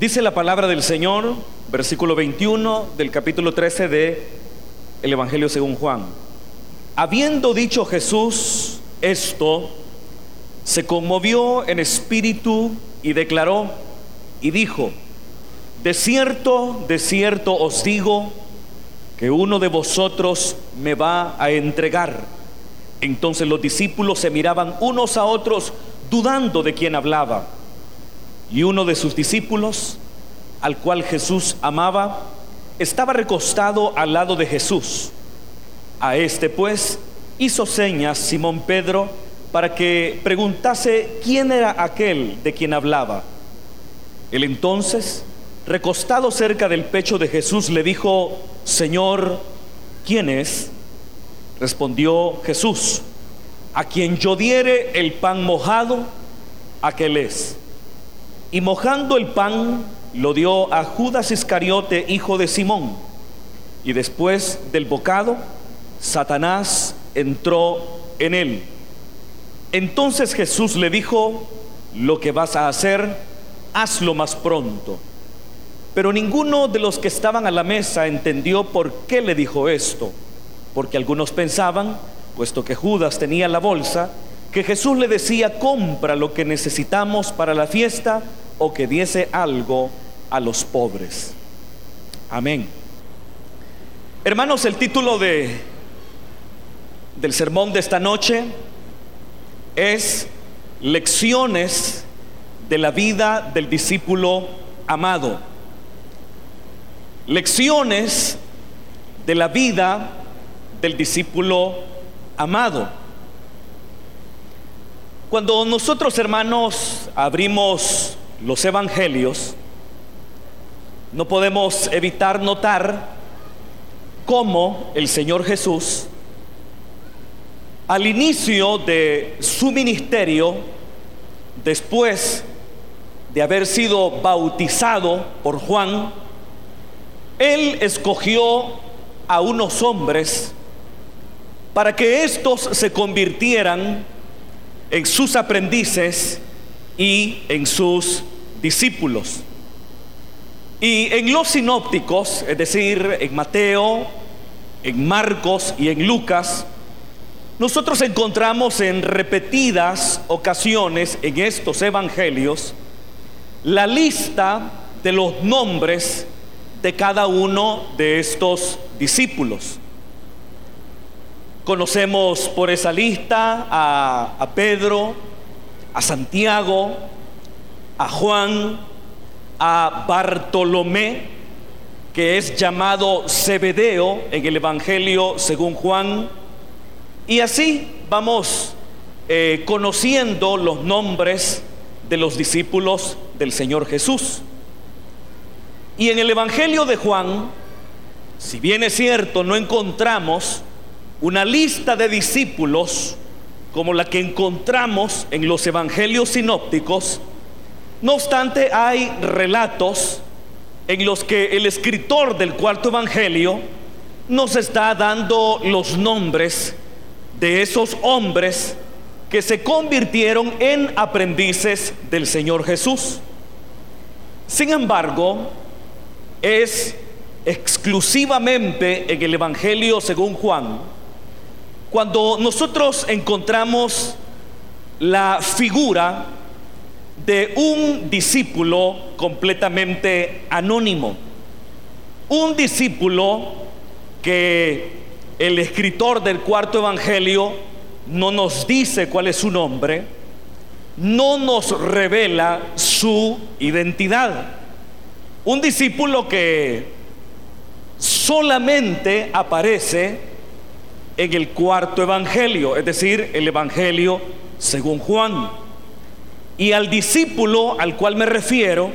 Dice la palabra del Señor, versículo 21 del capítulo 13 de el Evangelio según Juan. Habiendo dicho Jesús esto, se conmovió en espíritu y declaró y dijo, de cierto, de cierto os digo que uno de vosotros me va a entregar. Entonces los discípulos se miraban unos a otros dudando de quién hablaba. Y uno de sus discípulos, al cual Jesús amaba, estaba recostado al lado de Jesús. A este pues hizo señas Simón Pedro para que preguntase quién era aquel de quien hablaba. Él entonces, recostado cerca del pecho de Jesús, le dijo, Señor, ¿quién es? Respondió Jesús, a quien yo diere el pan mojado, aquel es. Y mojando el pan, lo dio a Judas Iscariote, hijo de Simón. Y después del bocado, Satanás entró en él. Entonces Jesús le dijo, lo que vas a hacer, hazlo más pronto. Pero ninguno de los que estaban a la mesa entendió por qué le dijo esto, porque algunos pensaban, puesto que Judas tenía la bolsa, que Jesús le decía, compra lo que necesitamos para la fiesta o que diese algo a los pobres. Amén. Hermanos, el título de del sermón de esta noche es Lecciones de la vida del discípulo amado lecciones de la vida del discípulo amado. Cuando nosotros hermanos abrimos los evangelios, no podemos evitar notar cómo el Señor Jesús, al inicio de su ministerio, después de haber sido bautizado por Juan, él escogió a unos hombres para que éstos se convirtieran en sus aprendices y en sus discípulos. Y en los sinópticos, es decir, en Mateo, en Marcos y en Lucas, nosotros encontramos en repetidas ocasiones en estos evangelios la lista de los nombres de cada uno de estos discípulos. Conocemos por esa lista a, Pedro, a Santiago, a Juan, a Bartolomé, que es llamado Zebedeo en el Evangelio según Juan. Y así vamos eh, conociendo los nombres de los discípulos del Señor Jesús. Y en el Evangelio de Juan, si bien es cierto, no encontramos una lista de discípulos como la que encontramos en los Evangelios sinópticos, no obstante hay relatos en los que el escritor del cuarto Evangelio nos está dando los nombres de esos hombres que se convirtieron en aprendices del Señor Jesús. Sin embargo, es exclusivamente en el Evangelio según Juan, cuando nosotros encontramos la figura de un discípulo completamente anónimo, un discípulo que el escritor del cuarto Evangelio no nos dice cuál es su nombre, no nos revela su identidad. Un discípulo que solamente aparece en el cuarto evangelio, es decir, el evangelio según Juan. Y al discípulo al cual me refiero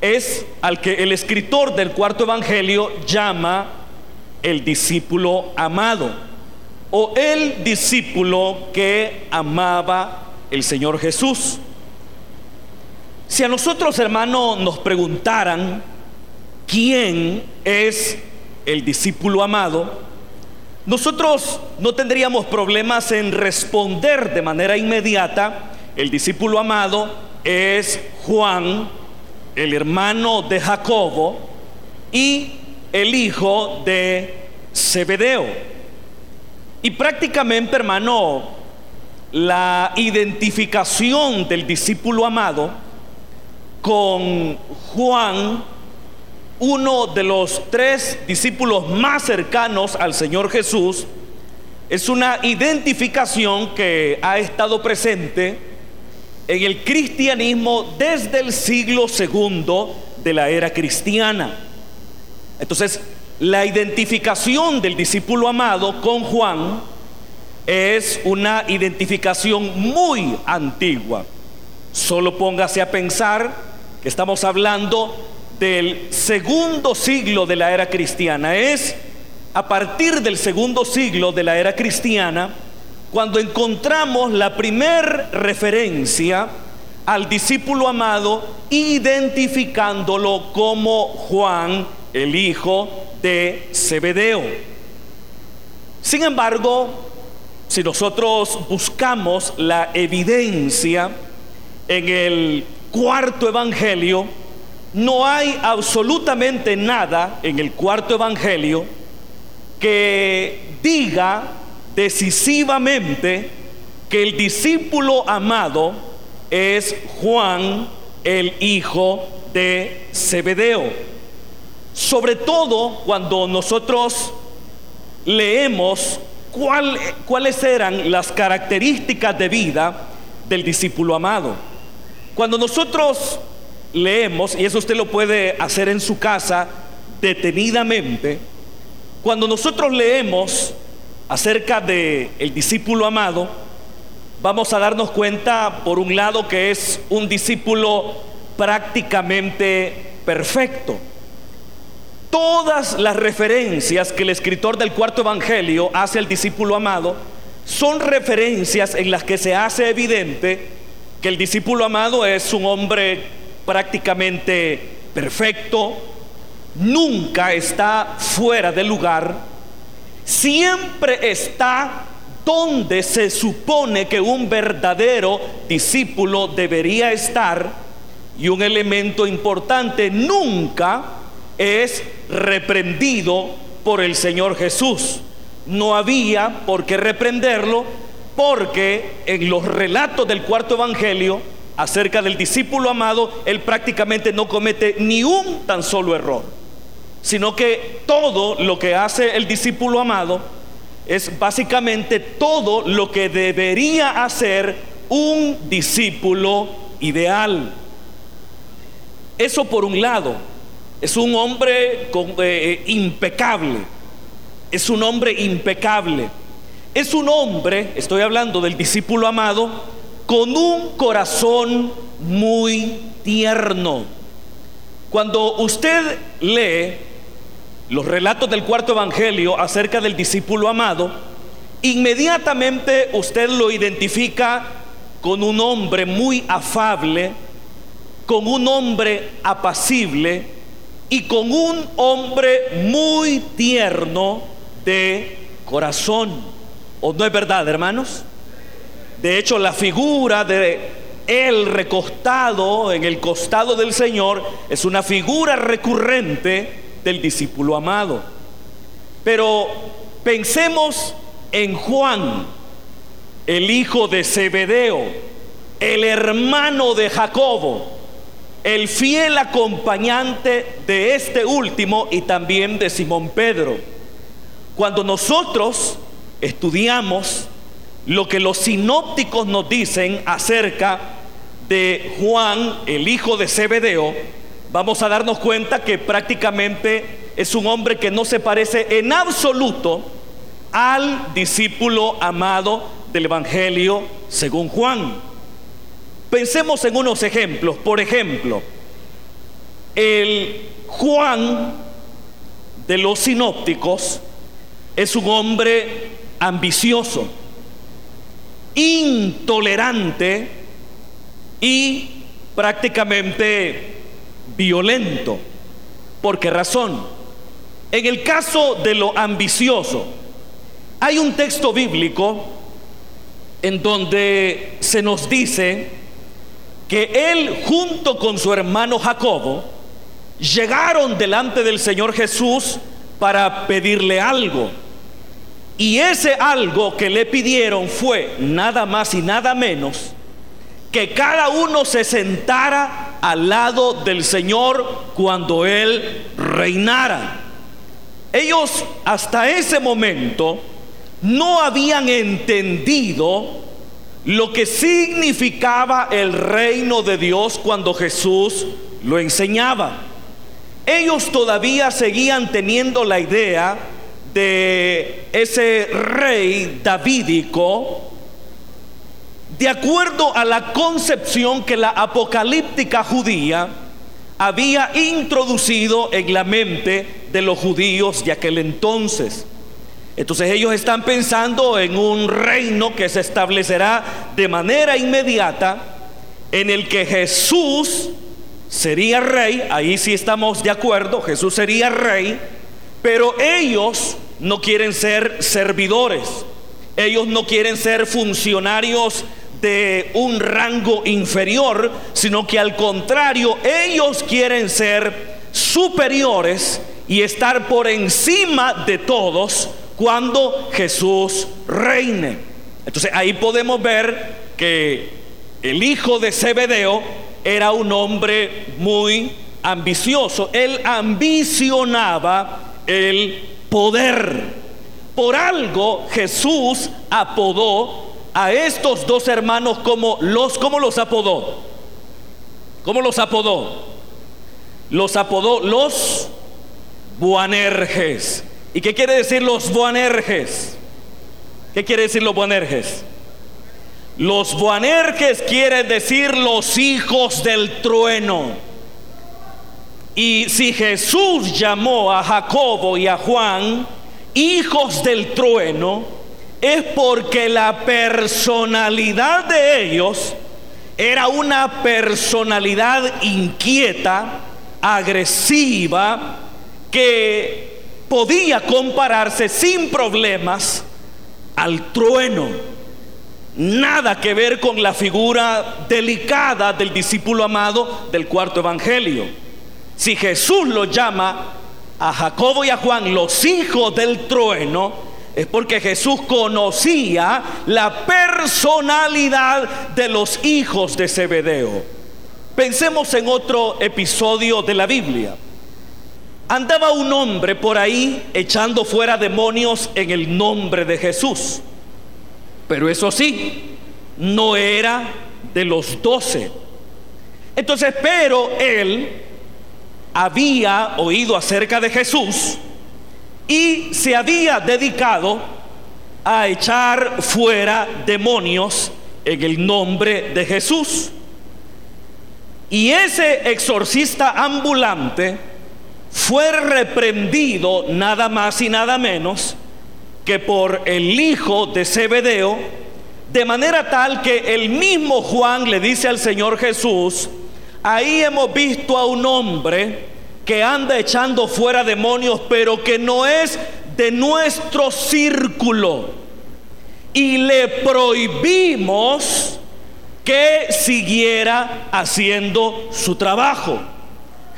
es al que el escritor del cuarto evangelio llama el discípulo amado o el discípulo que amaba el Señor Jesús. Si a nosotros, hermanos, nos preguntaran quién es el discípulo amado, nosotros no tendríamos problemas en responder de manera inmediata, el discípulo amado es Juan el hermano de Jacobo y el hijo de Zebedeo. Y prácticamente, hermano, la identificación del discípulo amado con Juan, uno de los tres discípulos más cercanos al Señor Jesús, es una identificación que ha estado presente en el cristianismo desde el siglo segundo de la era cristiana. Entonces, la identificación del discípulo amado con Juan es una identificación muy antigua. Solo póngase a pensar que estamos hablando del segundo siglo de la era cristiana. Es a partir del segundo siglo de la era cristiana cuando encontramos la primer referencia al discípulo amado identificándolo como Juan, el hijo de Zebedeo. Sin embargo, si nosotros buscamos la evidencia en el cuarto evangelio, no hay absolutamente nada en el cuarto evangelio que diga decisivamente que el discípulo amado es Juan, el hijo de Zebedeo. Sobre todo cuando nosotros leemos cuáles eran las características de vida del discípulo amado. Cuando nosotros leemos, y eso usted lo puede hacer en su casa detenidamente, cuando nosotros leemos acerca de el discípulo amado, vamos a darnos cuenta por un lado que es un discípulo prácticamente perfecto. Todas las referencias que el escritor del cuarto evangelio hace al discípulo amado son referencias en las que se hace evidente que el discípulo amado es un hombre prácticamente perfecto, nunca está fuera de lugar, siempre está donde se supone que un verdadero discípulo debería estar y un elemento importante nunca es reprendido por el Señor Jesús. No había por qué reprenderlo porque en los relatos del cuarto evangelio acerca del discípulo amado, él prácticamente no comete ni un tan solo error sino que todo lo que hace el discípulo amado es básicamente todo lo que debería hacer un discípulo ideal. Eso por un lado, es un hombre eh, impecable, es un hombre impecable, es un hombre, estoy hablando del discípulo amado, con un corazón muy tierno. Cuando usted lee los relatos del cuarto evangelio acerca del discípulo amado, inmediatamente usted lo identifica con un hombre muy afable, con un hombre apacible y con un hombre muy tierno de corazón. ¿O no es verdad, hermanos? De hecho, la figura de él recostado en el costado del Señor es una figura recurrente del discípulo amado. Pero pensemos en Juan, el hijo de Zebedeo, el hermano de Jacobo, el fiel acompañante de este último y también de Simón Pedro. Cuando nosotros estudiamos lo que los sinópticos nos dicen acerca de Juan, el hijo de Zebedeo, vamos a darnos cuenta que prácticamente es un hombre que no se parece en absoluto al discípulo amado del Evangelio según Juan. Pensemos en unos ejemplos. Por ejemplo, el Juan de los sinópticos es un hombre ambicioso, intolerante y prácticamente violento. ¿Por qué razón? En el caso de lo ambicioso, hay un texto bíblico en donde se nos dice que él junto con su hermano Jacobo llegaron delante del Señor Jesús para pedirle algo. Y ese algo que le pidieron fue nada más y nada menos que cada uno se sentara al lado del Señor cuando Él reinara. Ellos hasta ese momento no habían entendido lo que significaba el reino de Dios cuando Jesús lo enseñaba. Ellos todavía seguían teniendo la idea de ese rey davídico de acuerdo a la concepción que la apocalíptica judía había introducido en la mente de los judíos de aquel entonces. Entonces ellos están pensando en un reino que se establecerá de manera inmediata en el que Jesús sería rey, ahí sí estamos de acuerdo, Jesús sería rey, pero ellos no quieren ser servidores, ellos no quieren ser funcionarios de un rango inferior, sino que al contrario, ellos quieren ser superiores y estar por encima de todos cuando Jesús reine. Entonces ahí podemos ver que el hijo de Zebedeo era un hombre muy ambicioso. Él ambicionaba el poder. Por algo Jesús apodó a estos dos hermanos como los, ¿cómo los apodó? ¿Cómo los apodó? Los apodó los Buanerges. ¿Y qué quiere decir los Buanerges? ¿Qué quiere decir los Buanerges? Los Buanerges quiere decir los hijos del trueno. Y si Jesús llamó a Jacobo y a Juan hijos del trueno, es porque la personalidad de ellos era una personalidad inquieta, agresiva, que podía compararse sin problemas al trueno. Nada que ver con la figura delicada del discípulo amado del cuarto evangelio. Si Jesús lo llama a Jacobo y a Juan los hijos del trueno, es porque Jesús conocía la personalidad de los hijos de Zebedeo. Pensemos en otro episodio de la Biblia. Andaba un hombre por ahí echando fuera demonios en el nombre de Jesús. Pero eso sí, no era de los doce. Entonces, pero él había oído acerca de Jesús y se había dedicado a echar fuera demonios en el nombre de Jesús. Y ese exorcista ambulante fue reprendido nada más y nada menos que por el hijo de Zebedeo, de manera tal que el mismo Juan le dice al Señor Jesús, ahí hemos visto a un hombre que anda echando fuera demonios, pero que no es de nuestro círculo. Y le prohibimos que siguiera haciendo su trabajo.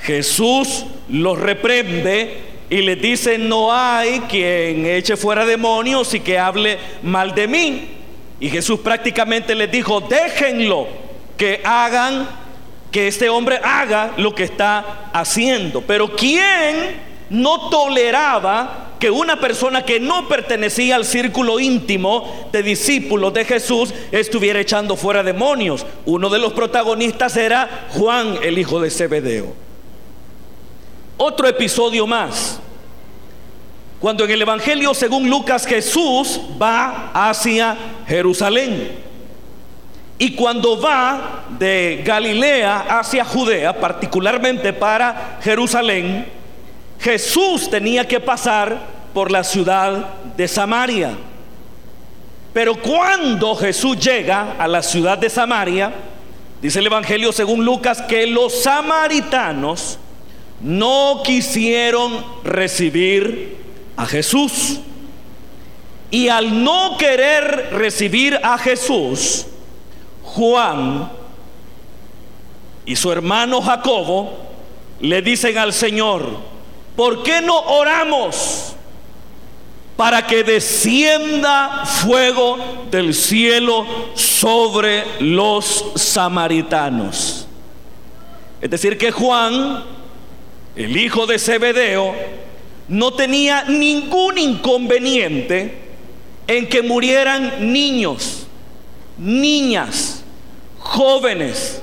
Jesús los reprende y le dice, no hay quien eche fuera demonios y que hable mal de mí. Y Jesús prácticamente les dijo, déjenlo que hagan que este hombre haga lo que está haciendo. Pero ¿quién no toleraba que una persona que no pertenecía al círculo íntimo de discípulos de Jesús estuviera echando fuera demonios? Uno de los protagonistas era Juan, el hijo de Zebedeo. Otro episodio más. Cuando en el Evangelio según Lucas Jesús va hacia Jerusalén. Y cuando va de Galilea hacia Judea, particularmente para Jerusalén, Jesús tenía que pasar por la ciudad de Samaria. Pero cuando Jesús llega a la ciudad de Samaria, dice el Evangelio según Lucas que los samaritanos no quisieron recibir a Jesús. Y al no querer recibir a Jesús, Juan y su hermano Jacobo le dicen al Señor, ¿por qué no oramos para que descienda fuego del cielo sobre los samaritanos? Es decir, que Juan, el hijo de Zebedeo, no tenía ningún inconveniente en que murieran niños, niñas, jóvenes,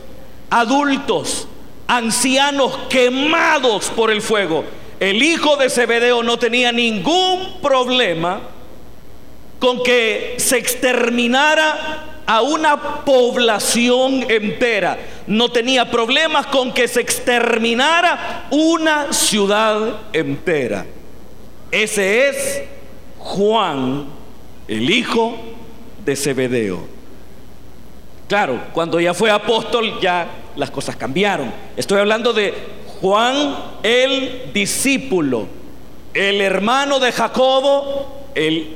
adultos, ancianos quemados por el fuego. El hijo de Zebedeo no tenía ningún problema con que se exterminara a una población entera. No tenía problemas con que se exterminara una ciudad entera. Ese es Juan, el hijo de Zebedeo. Claro, cuando ya fue apóstol ya las cosas cambiaron. Estoy hablando de Juan el discípulo, el hermano de Jacobo, el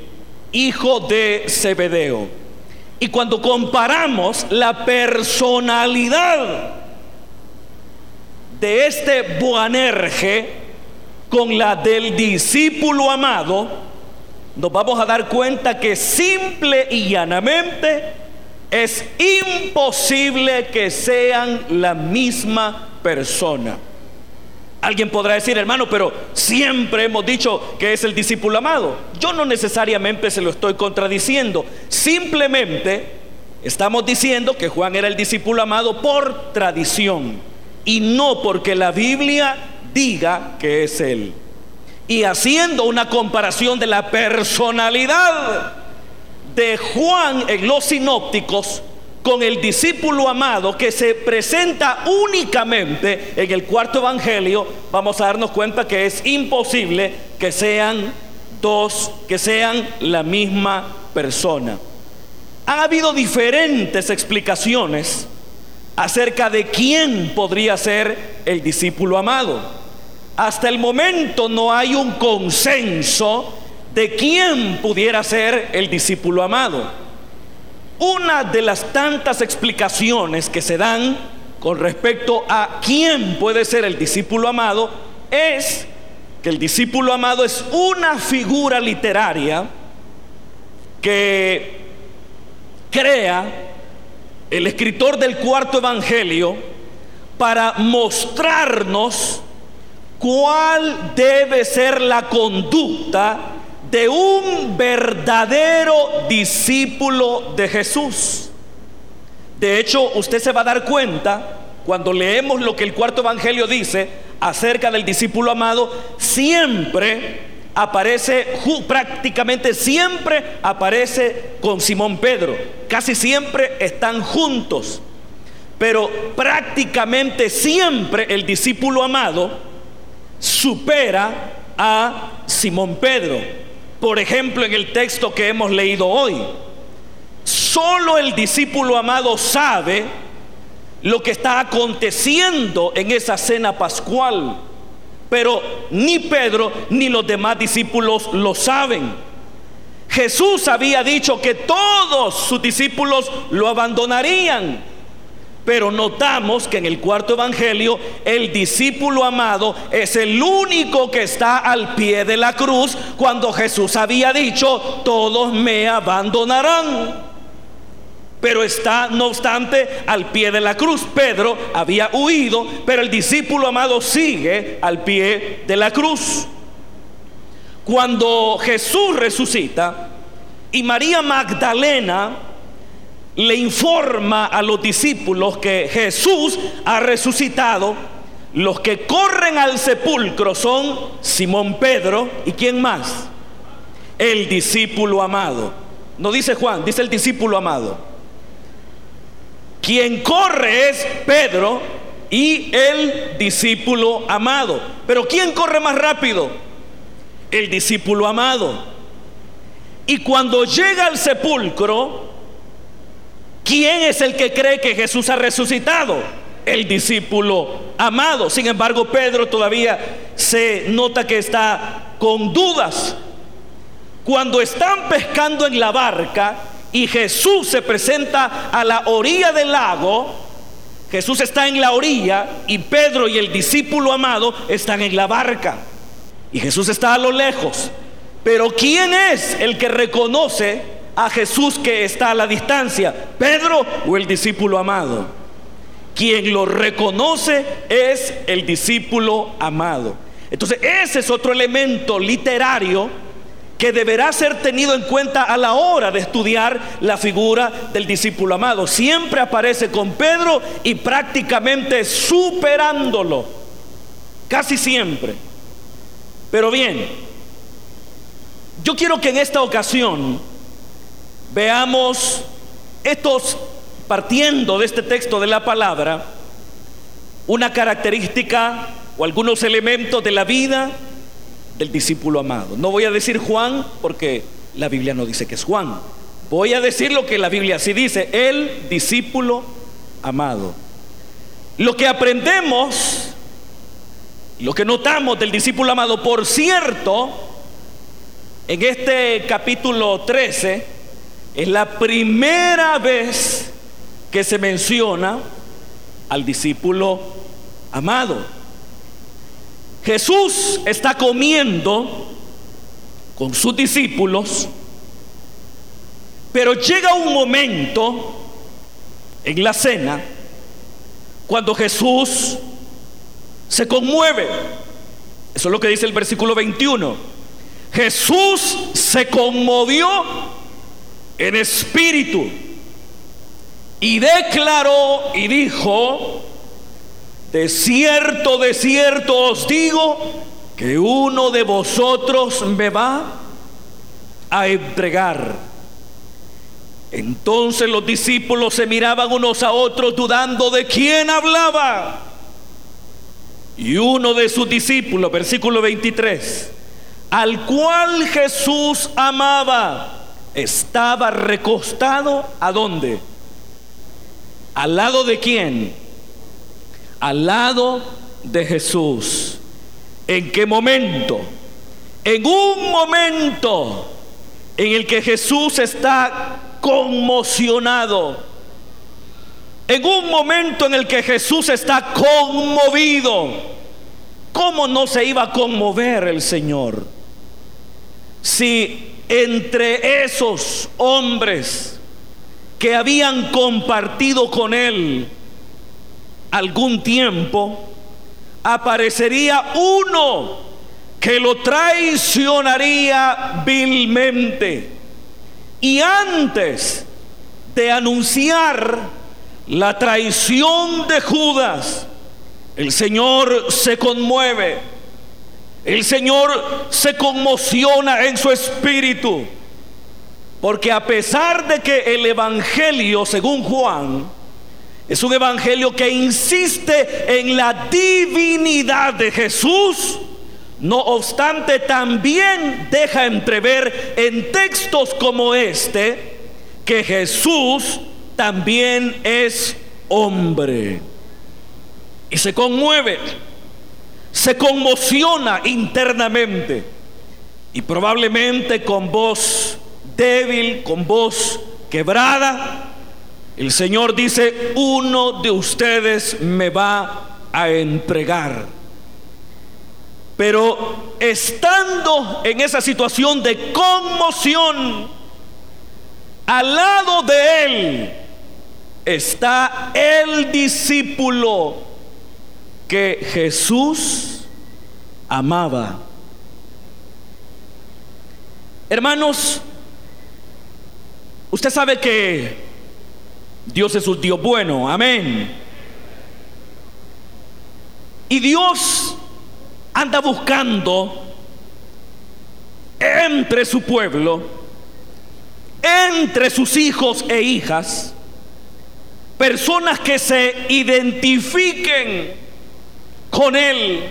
hijo de Zebedeo. Y cuando comparamos la personalidad de este Boanerge con la del discípulo amado, nos vamos a dar cuenta que simple y llanamente es imposible que sean la misma persona. Alguien podrá decir, hermano, pero siempre hemos dicho que es el discípulo amado. Yo no necesariamente se lo estoy contradiciendo. Simplemente estamos diciendo que Juan era el discípulo amado por tradición y no porque la Biblia diga que es él. Y haciendo una comparación de la personalidad de Juan en los sinópticos, con el discípulo amado que se presenta únicamente en el cuarto evangelio, vamos a darnos cuenta que es imposible que sean dos, que sean la misma persona. Ha habido diferentes explicaciones acerca de quién podría ser el discípulo amado. Hasta el momento no hay un consenso de quién pudiera ser el discípulo amado. Una de las tantas explicaciones que se dan con respecto a quién puede ser el discípulo amado es que el discípulo amado es una figura literaria que crea el escritor del cuarto evangelio para mostrarnos cuál debe ser la conducta de un verdadero discípulo de Jesús. De hecho, usted se va a dar cuenta cuando leemos lo que el cuarto evangelio dice acerca del discípulo amado, siempre aparece, prácticamente siempre aparece con Simón Pedro. Casi siempre están juntos. Pero prácticamente siempre el discípulo amado supera a Simón Pedro. Por ejemplo, en el texto que hemos leído hoy, solo el discípulo amado sabe lo que está aconteciendo en esa cena pascual, pero ni Pedro ni los demás discípulos lo saben. Jesús había dicho que todos sus discípulos lo abandonarían. Pero notamos que en el cuarto evangelio el discípulo amado es el único que está al pie de la cruz cuando Jesús había dicho, todos me abandonarán. Pero está, no obstante, al pie de la cruz. Pedro había huido, pero el discípulo amado sigue al pie de la cruz. Cuando Jesús resucita y María Magdalena le informa a los discípulos que Jesús ha resucitado. Los que corren al sepulcro son Simón Pedro y quién más? El discípulo amado. No dice Juan, dice el discípulo amado. Quien corre es Pedro y el discípulo amado. Pero ¿quién corre más rápido? El discípulo amado. Y cuando llega al sepulcro, ¿Quién es el que cree que Jesús ha resucitado? El discípulo amado. Sin embargo, Pedro todavía se nota que está con dudas. Cuando están pescando en la barca y Jesús se presenta a la orilla del lago, Jesús está en la orilla y Pedro y el discípulo amado están en la barca. Y Jesús está a lo lejos. Pero ¿quién es el que reconoce a Jesús que está a la distancia? ¿Pedro o el discípulo amado? Quien lo reconoce es el discípulo amado. Entonces ese es otro elemento literario que deberá ser tenido en cuenta a la hora de estudiar la figura del discípulo amado. Siempre aparece con Pedro y prácticamente superándolo. Casi siempre. Pero bien, yo quiero que en esta ocasión veamos estos, partiendo de este texto de la palabra, una característica o algunos elementos de la vida del discípulo amado. No voy a decir Juan porque la Biblia no dice que es Juan. Voy a decir lo que la Biblia sí dice, el discípulo amado. Lo que aprendemos, lo que notamos del discípulo amado, por cierto, en este capítulo 13, es la primera vez que se menciona al discípulo amado. Jesús está comiendo con sus discípulos, pero llega un momento en la cena cuando Jesús se conmueve. Eso es lo que dice el versículo 21. Jesús se conmovió en espíritu y declaró y dijo, de cierto, de cierto os digo que uno de vosotros me va a entregar. Entonces los discípulos se miraban unos a otros dudando de quién hablaba. Y uno de sus discípulos, versículo 23, al cual Jesús amaba, estaba recostado a dónde? ¿Al lado de quién? al lado de Jesús. ¿En qué momento? En un momento en el que Jesús está conmocionado. En un momento en el que Jesús está conmovido. ¿Cómo no se iba a conmover el Señor? Si entre esos hombres que habían compartido con Él algún tiempo, aparecería uno que lo traicionaría vilmente. Y antes de anunciar la traición de Judas, el Señor se conmueve, el Señor se conmociona en su espíritu, porque a pesar de que el Evangelio, según Juan, es un evangelio que insiste en la divinidad de Jesús. No obstante, también deja entrever en textos como este que Jesús también es hombre. Y se conmueve, se conmociona internamente. Y probablemente con voz débil, con voz quebrada, el Señor dice, uno de ustedes me va a entregar. Pero estando en esa situación de conmoción, al lado de él está el discípulo que Jesús amaba. Hermanos, usted sabe que Dios es un Dios bueno, amén. Y Dios anda buscando entre su pueblo, entre sus hijos e hijas, personas que se identifiquen con Él,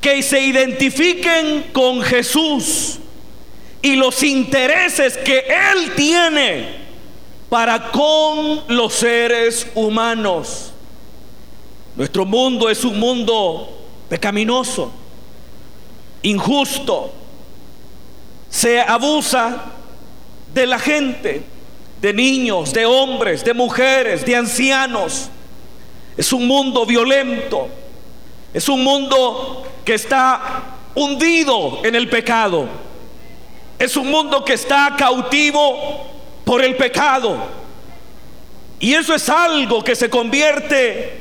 que se identifiquen con Jesús y los intereses que Él tiene para con los seres humanos. Nuestro mundo es un mundo pecaminoso, injusto. Se abusa de la gente, de niños, de hombres, de mujeres, de ancianos, Es un mundo violento. Es un mundo que está hundido en el pecado. Es un mundo que está cautivo por el pecado. Y eso es algo que se convierte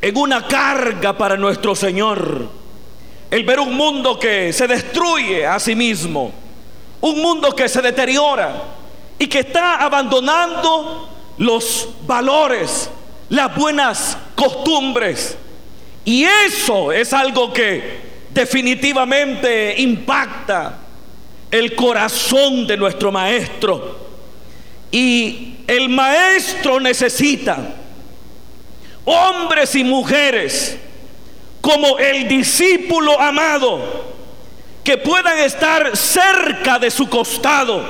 en una carga para nuestro Señor. El ver un mundo que se destruye a sí mismo. Un mundo que se deteriora y que está abandonando los valores, las buenas costumbres. Y eso es algo que definitivamente impacta el corazón de nuestro maestro. Y el maestro necesita hombres y mujeres como el discípulo amado que puedan estar cerca de su costado,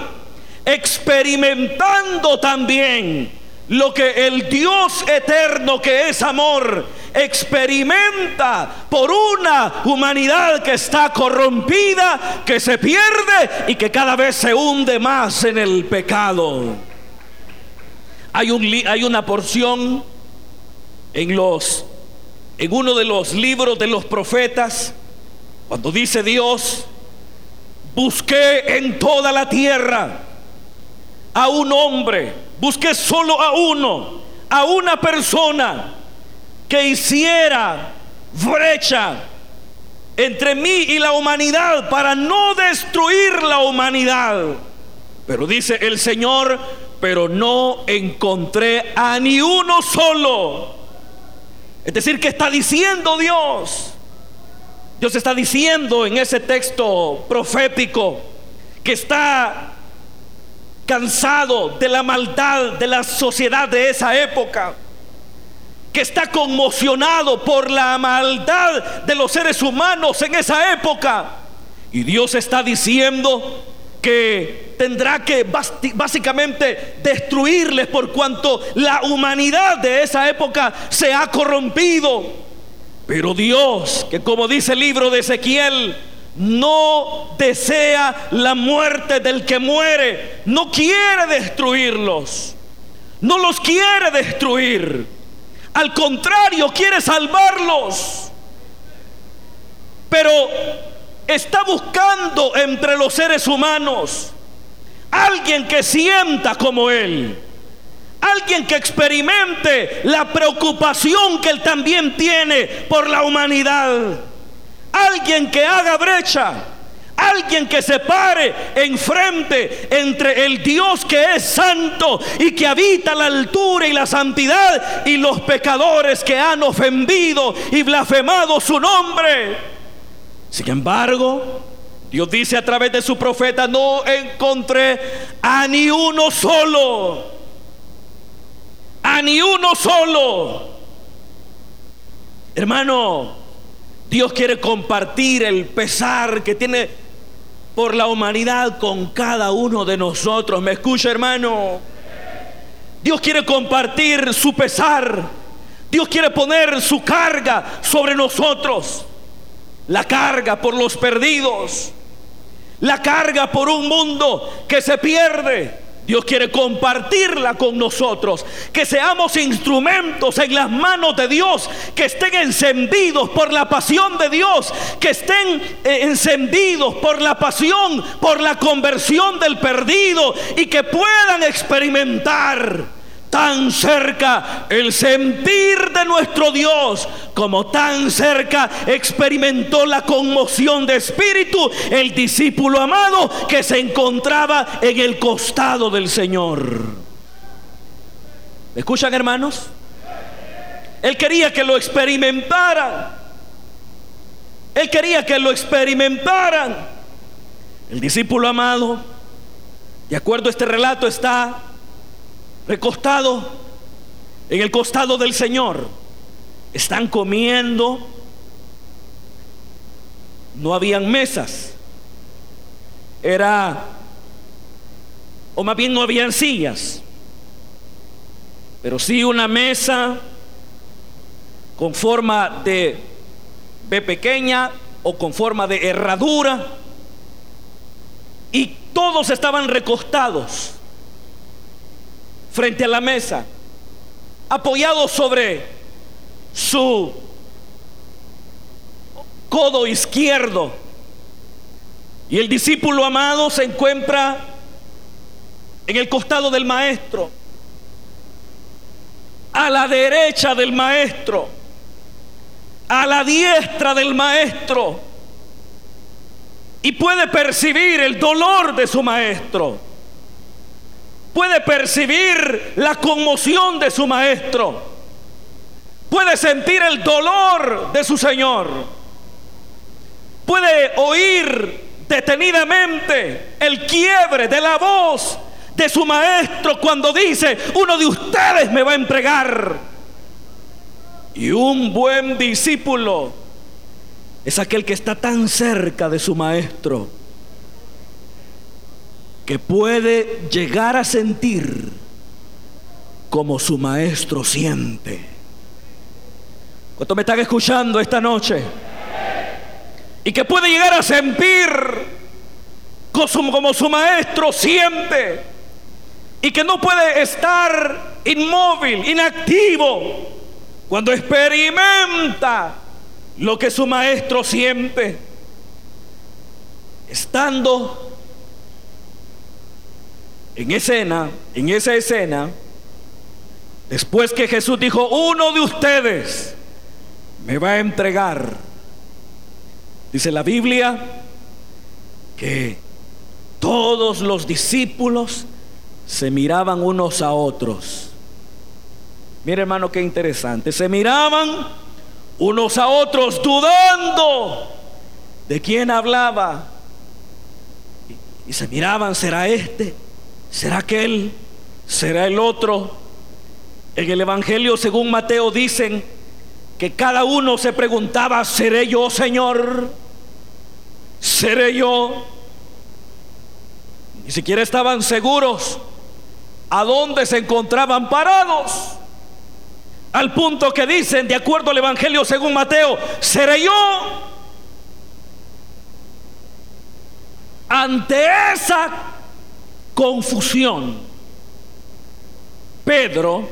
experimentando también lo que el Dios eterno que es amor experimenta por una humanidad que está corrompida, que se pierde y que cada vez se hunde más en el pecado. Hay, un, hay una porción en en uno de los libros de los profetas cuando dice Dios, busqué en toda la tierra a un hombre, busqué solo a uno, a una persona que hiciera brecha entre mí y la humanidad para no destruir la humanidad. Pero dice el Señor, pero no encontré a ni uno solo. Es decir, que está diciendo Dios. Dios está diciendo en ese texto profético que está cansado de la maldad de la sociedad de esa época, que está conmocionado por la maldad de los seres humanos en esa época. Y Dios está diciendo que tendrá que básicamente destruirles por cuanto la humanidad de esa época se ha corrompido. Pero Dios, que como dice el libro de Ezequiel, no desea la muerte del que muere, no quiere destruirlos, no los quiere destruir, al contrario, quiere salvarlos. Pero está buscando entre los seres humanos alguien que sienta como Él Alguien que experimente la preocupación que él también tiene por la humanidad. Alguien que haga brecha. Alguien que se pare enfrente entre el Dios que es santo y que habita la altura y la santidad y los pecadores que han ofendido y blasfemado su nombre. Sin embargo, Dios dice a través de su profeta, no encontré a ni uno solo a ni uno solo. Hermano, Dios quiere compartir el pesar que tiene por la humanidad con cada uno de nosotros. ¿Me escucha, hermano? Dios quiere compartir su pesar. Dios quiere poner su carga sobre nosotros. La carga por los perdidos. La carga por un mundo que se pierde Dios quiere compartirla con nosotros, que seamos instrumentos en las manos de Dios, que estén encendidos por la pasión de Dios, que estén eh, encendidos por la pasión, por la conversión del perdido y que puedan experimentar tan cerca el sentir de nuestro Dios, como tan cerca experimentó la conmoción de espíritu el discípulo amado que se encontraba en el costado del Señor. ¿Me escuchan hermanos? Él quería que lo experimentaran. Él quería que lo experimentaran. El discípulo amado, de acuerdo a este relato, está recostado en el costado del Señor. Están comiendo. No habían mesas. Era, o más bien no habían sillas. Pero sí una mesa con forma de B pequeña o con forma de herradura. Y todos estaban recostados frente a la mesa, apoyado sobre su codo izquierdo. Y el discípulo amado se encuentra en el costado del maestro, a la derecha del maestro, a la diestra del maestro, y puede percibir el dolor de su maestro, puede percibir la conmoción de su maestro, puede sentir el dolor de su Señor, puede oír detenidamente el quiebre de la voz de su maestro cuando dice, uno de ustedes me va a entregar. Y un buen discípulo es aquel que está tan cerca de su maestro que puede llegar a sentir como su maestro siente. ¿Cuánto me están escuchando esta noche? Y que puede llegar a sentir como su maestro siente y que no puede estar inmóvil, inactivo, cuando experimenta lo que su maestro siente, estando en escena, en esa escena, después que Jesús dijo, uno de ustedes me va a entregar, dice la Biblia, que todos los discípulos se miraban unos a otros. Mire hermano, qué interesante. Se miraban unos a otros dudando de quién hablaba. Y, se miraban, ¿será este? ¿Será aquel? ¿Será el otro? En el Evangelio, según Mateo, dicen que cada uno se preguntaba, ¿seré yo, Señor? ¿Seré yo? Ni siquiera estaban seguros a dónde se encontraban parados. Al punto que dicen, de acuerdo al Evangelio según Mateo, seré yo. Ante esa confusión, Pedro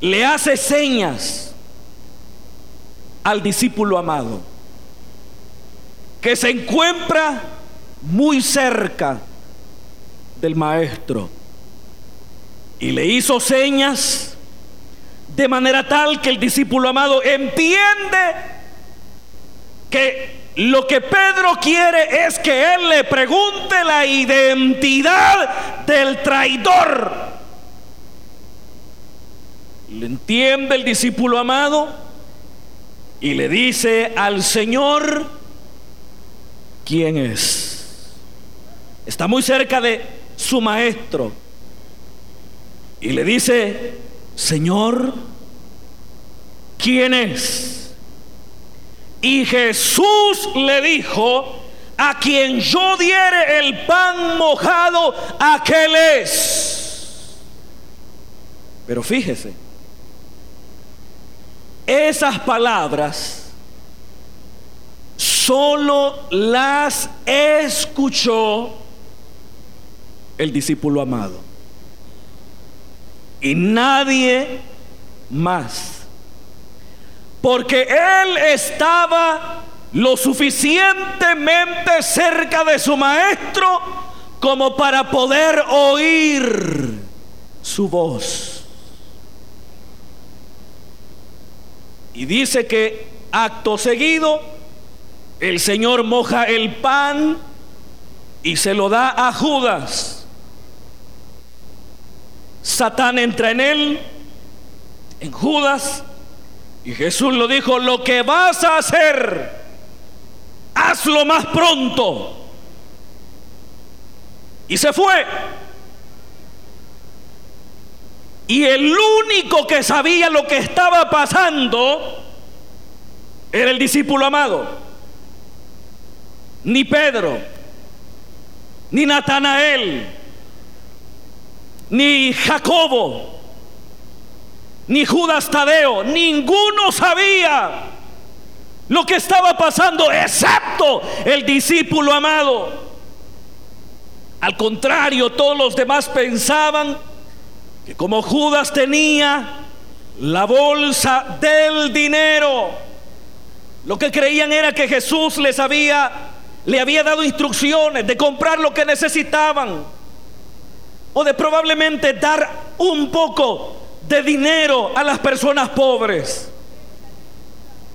le hace señas al discípulo amado que se encuentra muy cerca del maestro y le hizo señas de manera tal que el discípulo amado entiende que lo que Pedro quiere es que él le pregunte la identidad del traidor. Le entiende el discípulo amado y le dice al Señor quién es. Está muy cerca de su maestro y le dice, Señor, ¿quién es? Y Jesús le dijo, a quien yo diere el pan mojado, aquel es. Pero fíjese, esas palabras solo las escuchó el discípulo amado. Y nadie más. Porque él estaba lo suficientemente cerca de su maestro como para poder oír su voz. Y dice que acto seguido el Señor moja el pan y se lo da a Judas. Satán entra en él, en Judas, y Jesús lo dijo, lo que vas a hacer, hazlo más pronto. Y se fue. Y el único que sabía lo que estaba pasando era el discípulo amado. Ni Pedro, ni Natanael, ni Jacobo, ni Judas Tadeo, ninguno sabía lo que estaba pasando, excepto el discípulo amado. Al contrario, todos los demás pensaban que como Judas tenía la bolsa del dinero. Lo que creían era que Jesús les había le había dado instrucciones de comprar lo que necesitaban o de probablemente dar un poco de dinero a las personas pobres,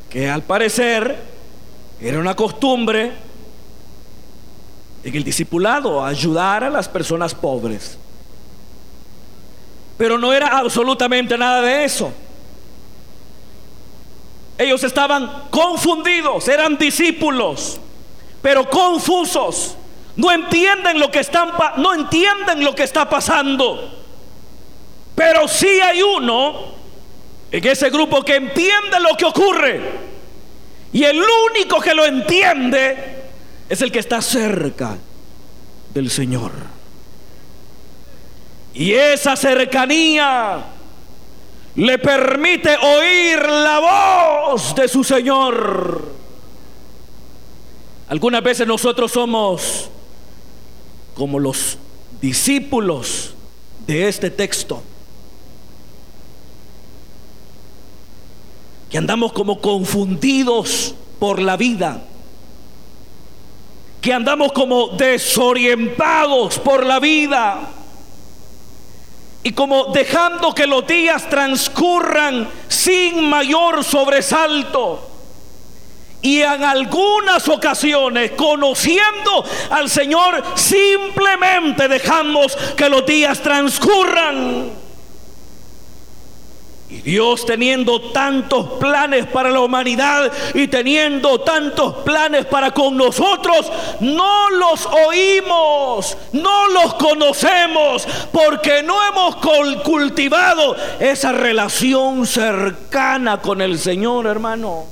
que al parecer era una costumbre en el discipulado ayudar a las personas pobres. Pero no era absolutamente nada de eso. Ellos estaban confundidos, eran discípulos, pero confusos. No entienden lo que están no entienden lo que está pasando. Pero sí hay uno en ese grupo que entiende lo que ocurre. Y el único que lo entiende es el que está cerca del Señor. Y esa cercanía le permite oír la voz de su Señor. Algunas veces nosotros somos como los discípulos de este texto, que andamos como confundidos por la vida, que andamos como desorientados por la vida y como dejando que los días transcurran sin mayor sobresalto. Y en algunas ocasiones, conociendo al Señor, simplemente dejamos que los días transcurran. Y Dios teniendo tantos planes para la humanidad y teniendo tantos planes para con nosotros, no los oímos, no los conocemos, porque no hemos cultivado esa relación cercana con el Señor, hermano.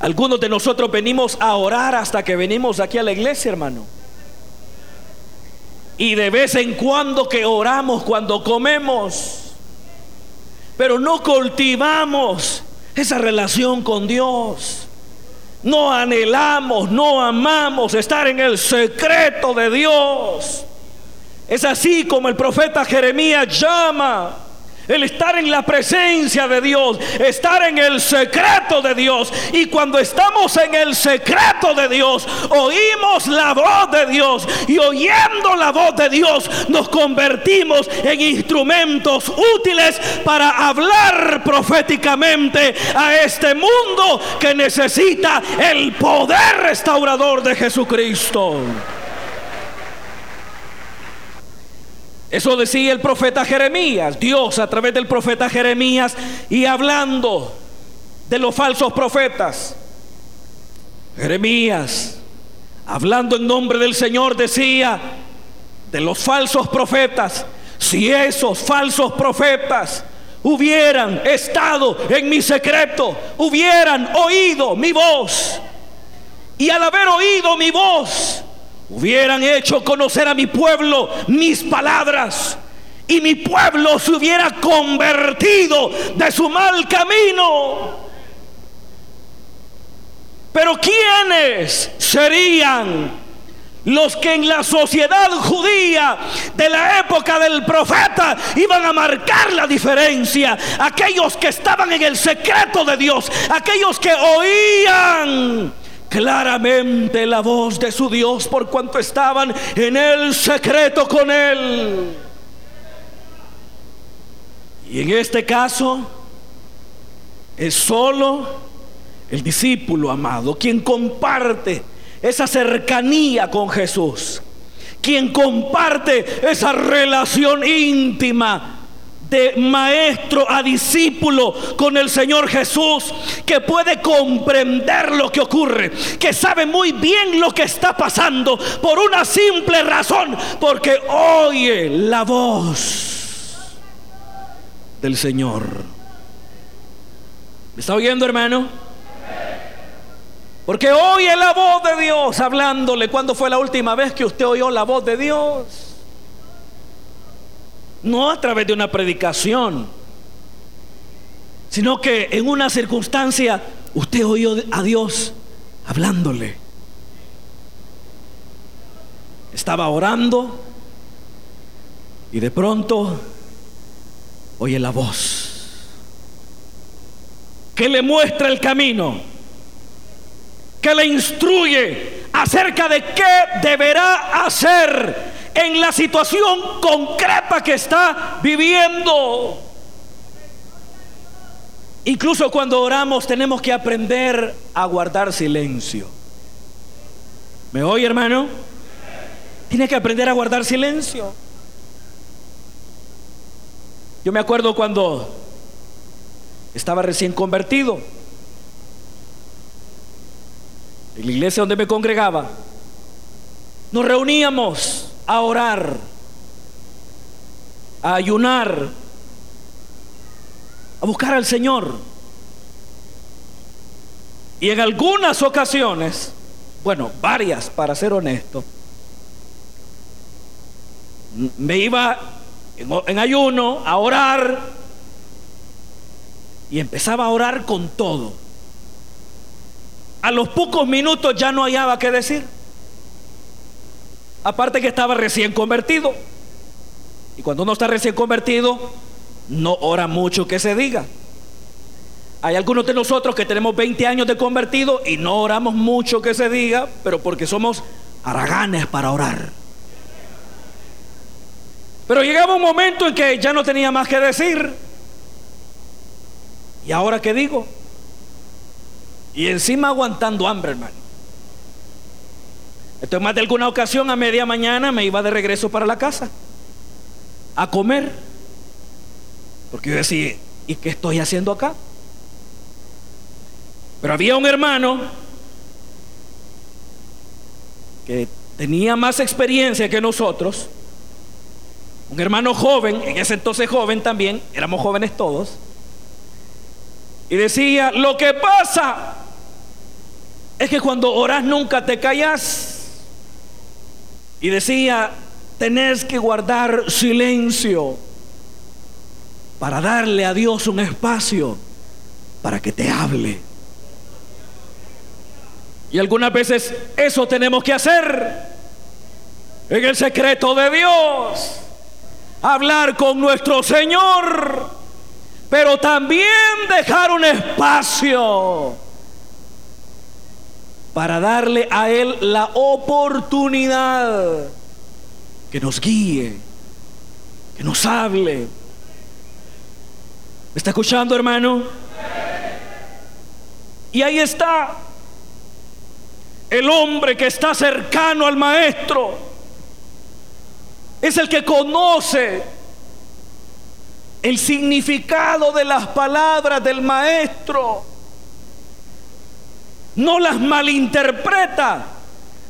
Algunos de nosotros venimos a orar hasta que venimos aquí a la iglesia, hermano. Y de vez en cuando que oramos cuando comemos pero no cultivamos esa relación con Dios. No anhelamos, no amamos estar en el secreto de Dios. Es así como el profeta Jeremías llama el estar en la presencia de Dios, estar en el secreto de Dios. Y cuando estamos en el secreto de Dios, oímos la voz de Dios. Y oyendo la voz de Dios, nos convertimos en instrumentos útiles para hablar proféticamente a este mundo que necesita el poder restaurador de Jesucristo. Eso decía el profeta Jeremías, Dios a través del profeta Jeremías y hablando de los falsos profetas. Jeremías, hablando en nombre del Señor, decía de los falsos profetas, si esos falsos profetas hubieran estado en mi secreto, hubieran oído mi voz, y al haber oído mi voz, hubieran hecho conocer a mi pueblo mis palabras y mi pueblo se hubiera convertido de su mal camino. Pero ¿quiénes serían los que en la sociedad judía de la época del profeta iban a marcar la diferencia? Aquellos que estaban en el secreto de Dios, aquellos que oían claramente la voz de su Dios por cuanto estaban en el secreto con Él. Y en este caso es solo el discípulo amado quien comparte esa cercanía con Jesús, quien comparte esa relación íntima de maestro a discípulo con el Señor Jesús, que puede comprender lo que ocurre, que sabe muy bien lo que está pasando por una simple razón, porque oye la voz del Señor. ¿Me está oyendo, hermano? Porque oye la voz de Dios hablándole. ¿Cuándo fue la última vez que usted oyó la voz de Dios? No a través de una predicación, sino que en una circunstancia usted oyó a Dios hablándole. Estaba orando y de pronto oye la voz. que le muestra el camino, que le instruye acerca de qué deberá hacer en la situación concreta que está viviendo. Incluso cuando oramos tenemos que aprender a guardar silencio. ¿Me oye, hermano? Tiene que aprender a guardar silencio. Yo me acuerdo cuando estaba recién convertido. En la iglesia donde me congregaba, nos reuníamos a orar, a ayunar, a buscar al Señor. Y en algunas ocasiones, bueno, varias para ser honesto, me iba en, ayuno a orar y empezaba a orar con todo. A los pocos minutos ya no hallaba qué decir. Aparte que estaba recién convertido. Y cuando uno está recién convertido, no ora mucho que se diga. Hay algunos de nosotros que tenemos 20 años de convertido y no oramos mucho que se diga, pero porque somos haraganes para orar. Pero llegaba un momento en que ya no tenía más que decir. ¿Y ahora qué digo? Y encima aguantando hambre, hermano. Entonces, más de alguna ocasión a media mañana me iba de regreso para la casa a comer. Porque yo decía, ¿y qué estoy haciendo acá? Pero había un hermano que tenía más experiencia que nosotros, un hermano joven, en ese entonces joven también, éramos jóvenes todos, y decía, lo que pasa es que cuando oras nunca te callas. Y decía, tenés que guardar silencio para darle a Dios un espacio para que te hable. Y algunas veces eso tenemos que hacer en el secreto de Dios. Hablar con nuestro Señor, pero también dejar un espacio para darle a Él la oportunidad que nos guíe, que nos hable. ¿Me está escuchando, hermano? Y ahí está el hombre que está cercano al maestro. Es el que conoce el significado de las palabras del maestro no las malinterpreta,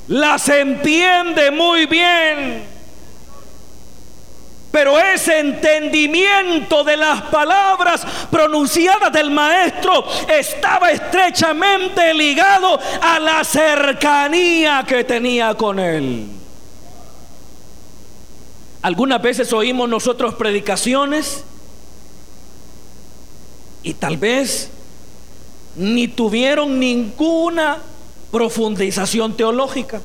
las entiende muy bien. Pero ese entendimiento de las palabras pronunciadas del maestro estaba estrechamente ligado a la cercanía que tenía con él. Algunas veces oímos nosotros predicaciones y tal vez ni tuvieron ninguna profundización teológica.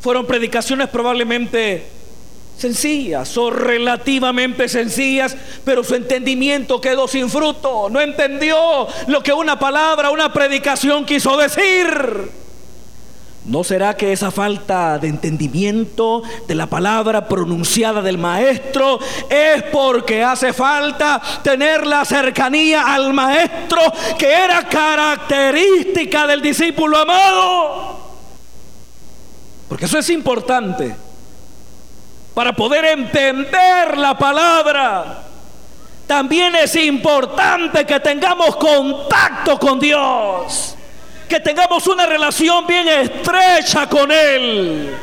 Fueron predicaciones probablemente sencillas o relativamente sencillas, pero su entendimiento quedó sin fruto. No entendió lo que una palabra, una predicación quiso decir. ¿No será que esa falta de entendimiento de la palabra pronunciada del maestro es porque hace falta tener la cercanía al maestro que era característica del discípulo amado? Porque eso es importante para poder entender la palabra. También es importante que tengamos contacto con Dios que tengamos una relación bien estrecha con Él.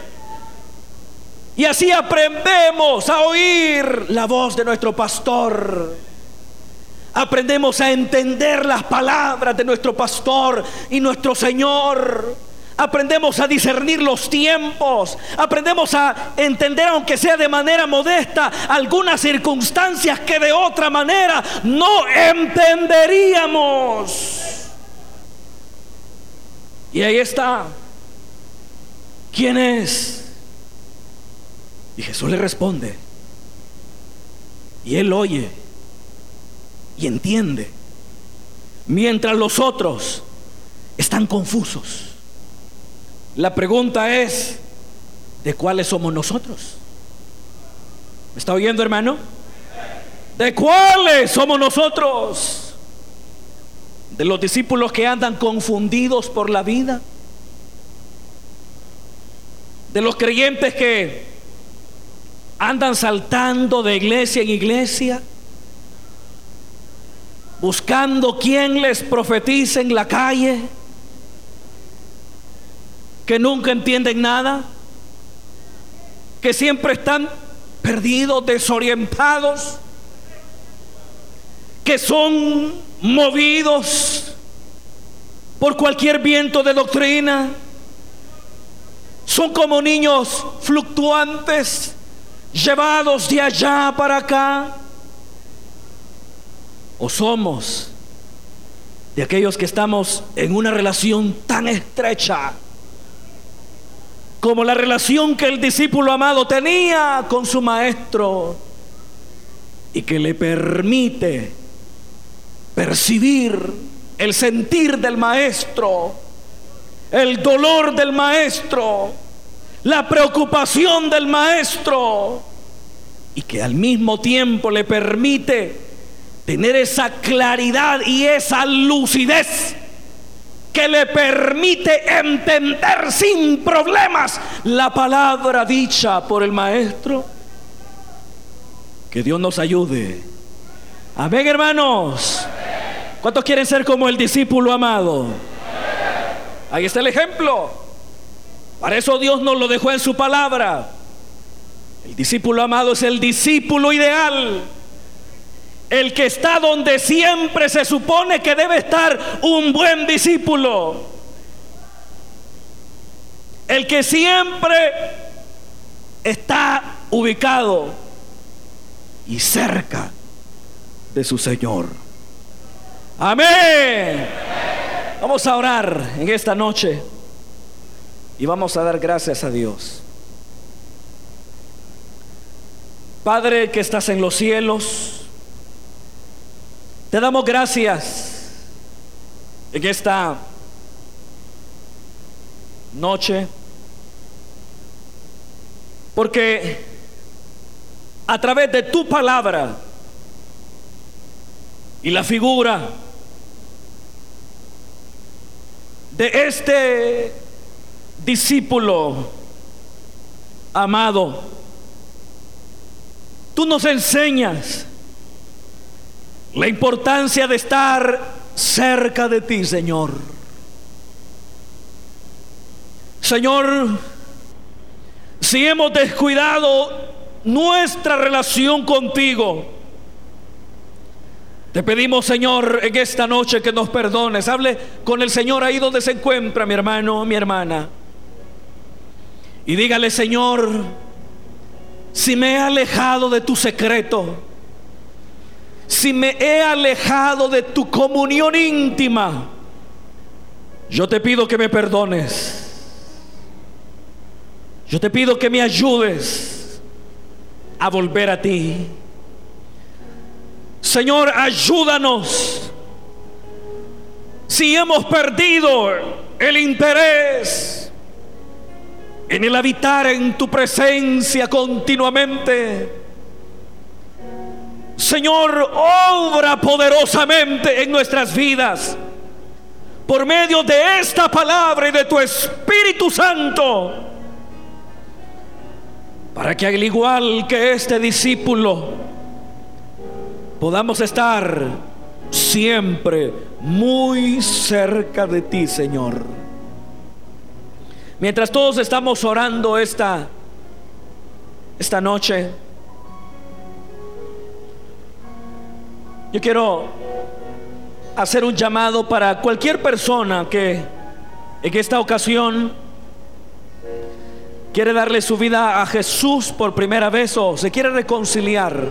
Y así aprendemos a oír la voz de nuestro pastor. Aprendemos a entender las palabras de nuestro pastor y nuestro Señor. Aprendemos a discernir los tiempos. Aprendemos a entender, aunque sea de manera modesta, algunas circunstancias que de otra manera no entenderíamos. Y ahí está. ¿Quién es? Y Jesús le responde. Y él oye y entiende. mientras los otros están confusos. La pregunta es, ¿de cuáles somos nosotros? ¿Me está oyendo, hermano? ¿De cuáles somos nosotros? ¿De los discípulos que andan confundidos por la vida? ¿De los creyentes que andan saltando de iglesia en iglesia? Buscando quien les profetice en la calle? ¿Que nunca entienden nada? ¿Que siempre están perdidos, desorientados? Que son movidos por cualquier viento de doctrina. Son como niños fluctuantes, llevados de allá para acá. O somos de aquellos que estamos en una relación tan estrecha como la relación que el discípulo amado tenía con su maestro y que le permite percibir el sentir del maestro, el dolor del maestro, la preocupación del maestro y que al mismo tiempo le permite tener esa claridad y esa lucidez que le permite entender sin problemas la palabra dicha por el maestro. Que Dios nos ayude. Amén, hermanos. ¿Cuántos quieren ser como el discípulo amado? Ahí está el ejemplo. Para eso Dios nos lo dejó en su palabra. El discípulo amado es el discípulo ideal. El que está donde siempre se supone que debe estar un buen discípulo. El que siempre está ubicado y cerca de su Señor. Amén. Vamos a orar en esta noche y vamos a dar gracias a Dios. Padre que estás en los cielos, te damos gracias en esta noche, porque a través de tu palabra y la figura de este discípulo amado, tú nos enseñas la importancia de estar cerca de ti, Señor. Señor, si hemos descuidado nuestra relación contigo, te pedimos, Señor, en esta noche que nos perdones. Hable con el Señor ahí donde se encuentra mi hermano, mi hermana. Y dígale, Señor, si me he alejado de tu secreto, si me he alejado de tu comunión íntima, yo te pido que me perdones. Yo te pido que me ayudes a volver a ti. Señor, ayúdanos. Si hemos perdido el interés en el habitar en tu presencia continuamente, Señor, obra poderosamente en nuestras vidas por medio de esta palabra y de tu Espíritu Santo, para que al igual que este discípulo, podamos estar siempre muy cerca de ti, Señor. Mientras todos estamos orando esta esta noche, yo quiero hacer un llamado para cualquier persona que en esta ocasión quiere darle su vida a Jesús por primera vez o se quiere reconciliar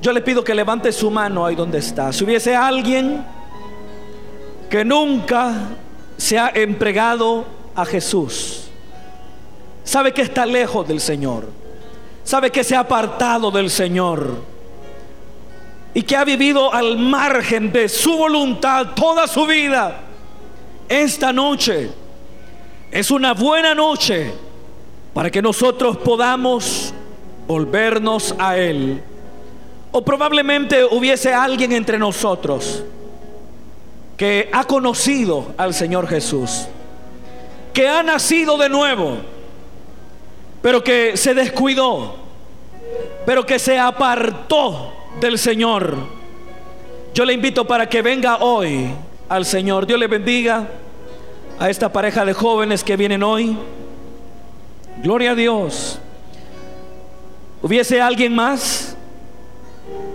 yo le pido que levante su mano ahí donde está. Si hubiese alguien que nunca se ha entregado a Jesús, sabe que está lejos del Señor, sabe que se ha apartado del Señor y que ha vivido al margen de su voluntad toda su vida, esta noche es una buena noche para que nosotros podamos volvernos a Él. O probablemente hubiese alguien entre nosotros que ha conocido al Señor Jesús, que ha nacido de nuevo, pero que se descuidó, pero que se apartó del Señor. Yo le invito para que venga hoy al Señor. Dios le bendiga a esta pareja de jóvenes que vienen hoy. Gloria a Dios. ¿Hubiese alguien más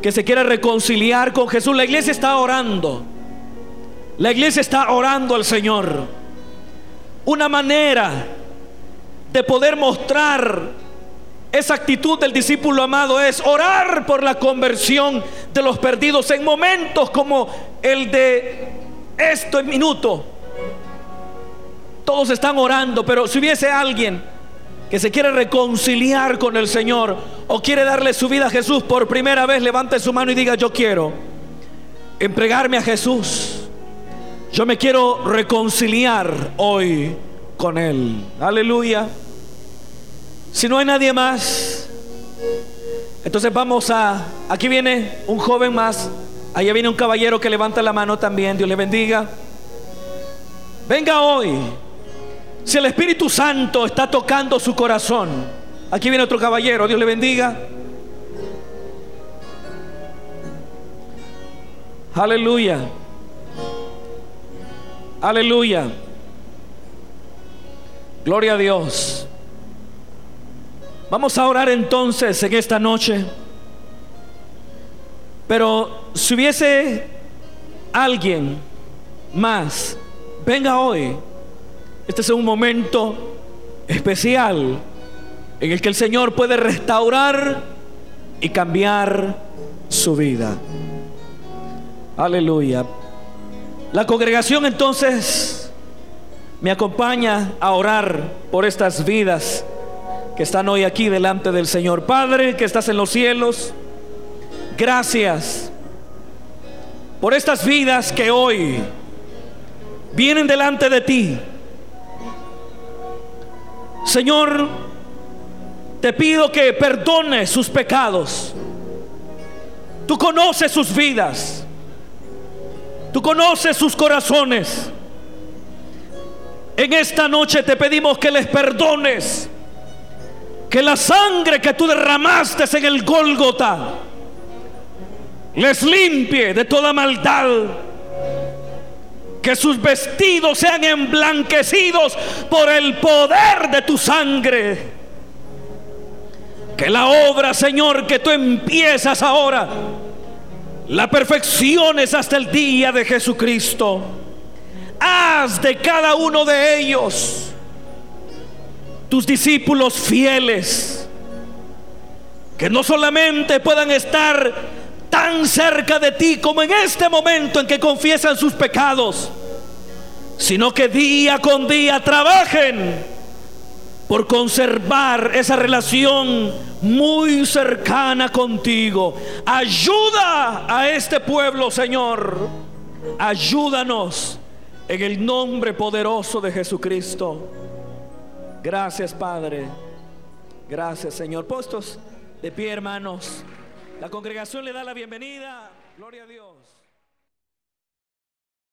que se quiera reconciliar con Jesús? La iglesia está orando. La iglesia está orando al Señor. Una manera de poder mostrar esa actitud del discípulo amado es orar por la conversión de los perdidos en momentos como el de esto en minuto. Todos están orando, pero si hubiese alguien que se quiere reconciliar con el Señor o quiere darle su vida a Jesús por primera vez, levante su mano y diga, yo quiero entregarme a Jesús. Yo me quiero reconciliar hoy con Él. Aleluya. Si no hay nadie más, entonces vamos a... Aquí viene un joven más. Allá viene un caballero que levanta la mano también. Dios le bendiga. Venga hoy. Si el Espíritu Santo está tocando su corazón. Aquí viene otro caballero. Dios le bendiga. Aleluya. Aleluya. Gloria a Dios. Vamos a orar entonces en esta noche. Pero si hubiese alguien más, venga hoy. Este es un momento especial en el que el Señor puede restaurar y cambiar su vida. Aleluya. La congregación entonces me acompaña a orar por estas vidas que están hoy aquí delante del Señor. Padre, que estás en los cielos, gracias por estas vidas que hoy vienen delante de ti. Señor, te pido que perdone sus pecados. Tú conoces sus vidas. Tú conoces sus corazones. En esta noche te pedimos que les perdones que la sangre que tú derramaste en el Gólgota les limpie de toda maldad. Que sus vestidos sean emblanquecidos por el poder de tu sangre. Que la obra, Señor, que tú empiezas ahora, la perfecciones hasta el día de Jesucristo. Haz de cada uno de ellos tus discípulos fieles, que no solamente puedan estar tan cerca de ti como en este momento en que confiesan sus pecados, sino que día con día trabajen por conservar esa relación muy cercana contigo. Ayuda a este pueblo, Señor. Ayúdanos en el nombre poderoso de Jesucristo. Gracias, Padre. Gracias, Señor. Postos de pie, hermanos. La congregación le da la bienvenida. Gloria a Dios.